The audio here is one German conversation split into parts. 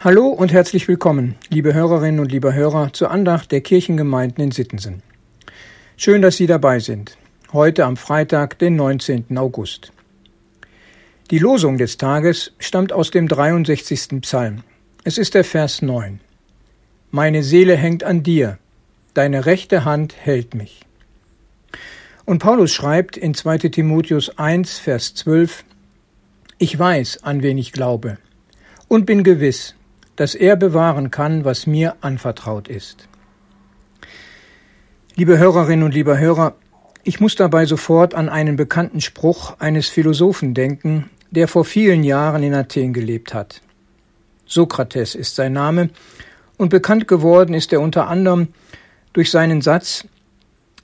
Hallo und herzlich willkommen, liebe Hörerinnen und liebe Hörer, zur Andacht der Kirchengemeinden in Sittensen. Schön, dass Sie dabei sind. Heute am Freitag, den 19. August. Die Losung des Tages stammt aus dem 63. Psalm. Es ist der Vers 9. Meine Seele hängt an dir, deine rechte Hand hält mich. Und Paulus schreibt in 2 Timotheus 1, Vers 12, Ich weiß, an wen ich glaube, und bin gewiss, dass er bewahren kann, was mir anvertraut ist. Liebe Hörerinnen und lieber Hörer, ich muss dabei sofort an einen bekannten Spruch eines Philosophen denken, der vor vielen Jahren in Athen gelebt hat. Sokrates ist sein Name, und bekannt geworden ist er unter anderem durch seinen Satz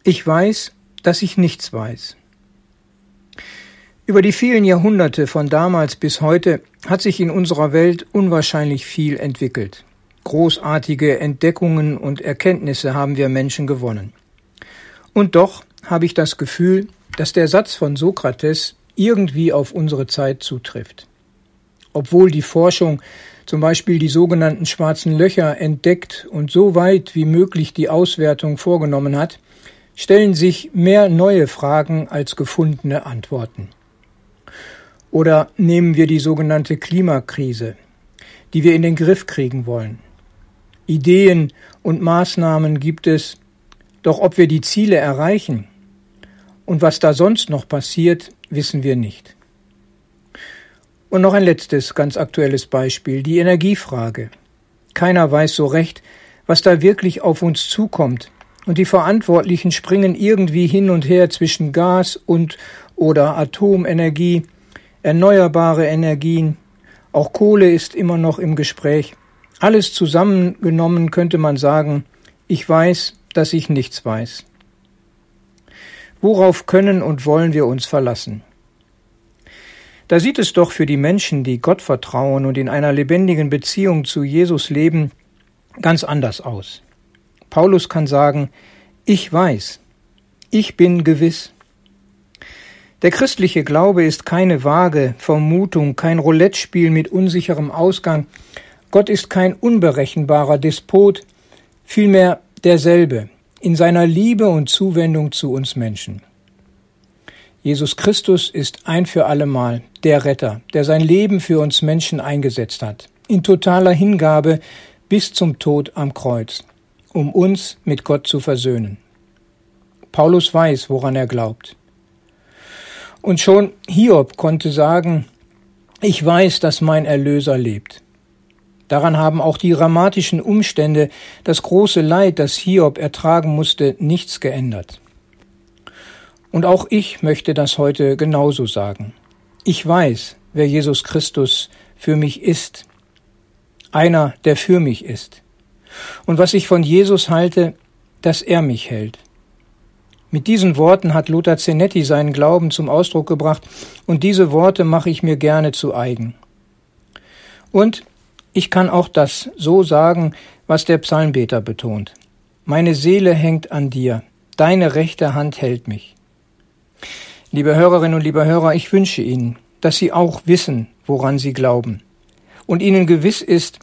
Ich weiß, dass ich nichts weiß. Über die vielen Jahrhunderte von damals bis heute hat sich in unserer Welt unwahrscheinlich viel entwickelt. Großartige Entdeckungen und Erkenntnisse haben wir Menschen gewonnen. Und doch habe ich das Gefühl, dass der Satz von Sokrates irgendwie auf unsere Zeit zutrifft. Obwohl die Forschung zum Beispiel die sogenannten schwarzen Löcher entdeckt und so weit wie möglich die Auswertung vorgenommen hat, stellen sich mehr neue Fragen als gefundene Antworten. Oder nehmen wir die sogenannte Klimakrise, die wir in den Griff kriegen wollen. Ideen und Maßnahmen gibt es, doch ob wir die Ziele erreichen und was da sonst noch passiert, wissen wir nicht. Und noch ein letztes ganz aktuelles Beispiel, die Energiefrage. Keiner weiß so recht, was da wirklich auf uns zukommt, und die Verantwortlichen springen irgendwie hin und her zwischen Gas und oder Atomenergie, erneuerbare Energien, auch Kohle ist immer noch im Gespräch. Alles zusammengenommen könnte man sagen, ich weiß, dass ich nichts weiß. Worauf können und wollen wir uns verlassen? Da sieht es doch für die Menschen, die Gott vertrauen und in einer lebendigen Beziehung zu Jesus leben, ganz anders aus. Paulus kann sagen, ich weiß, ich bin gewiss. Der christliche Glaube ist keine vage Vermutung, kein Roulettespiel mit unsicherem Ausgang. Gott ist kein unberechenbarer Despot, vielmehr derselbe in seiner Liebe und Zuwendung zu uns Menschen. Jesus Christus ist ein für allemal der Retter, der sein Leben für uns Menschen eingesetzt hat, in totaler Hingabe bis zum Tod am Kreuz, um uns mit Gott zu versöhnen. Paulus weiß, woran er glaubt. Und schon Hiob konnte sagen, ich weiß, dass mein Erlöser lebt. Daran haben auch die dramatischen Umstände, das große Leid, das Hiob ertragen musste, nichts geändert. Und auch ich möchte das heute genauso sagen. Ich weiß, wer Jesus Christus für mich ist. Einer, der für mich ist. Und was ich von Jesus halte, dass er mich hält. Mit diesen Worten hat Lothar Zenetti seinen Glauben zum Ausdruck gebracht, und diese Worte mache ich mir gerne zu eigen. Und ich kann auch das so sagen, was der Psalmbeter betont. Meine Seele hängt an dir, deine rechte Hand hält mich. Liebe Hörerinnen und liebe Hörer, ich wünsche Ihnen, dass Sie auch wissen, woran Sie glauben, und Ihnen gewiss ist,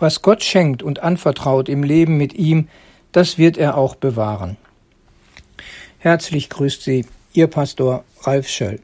was Gott schenkt und anvertraut im Leben mit ihm, das wird er auch bewahren. Herzlich grüßt Sie, Ihr Pastor Ralf Schöll.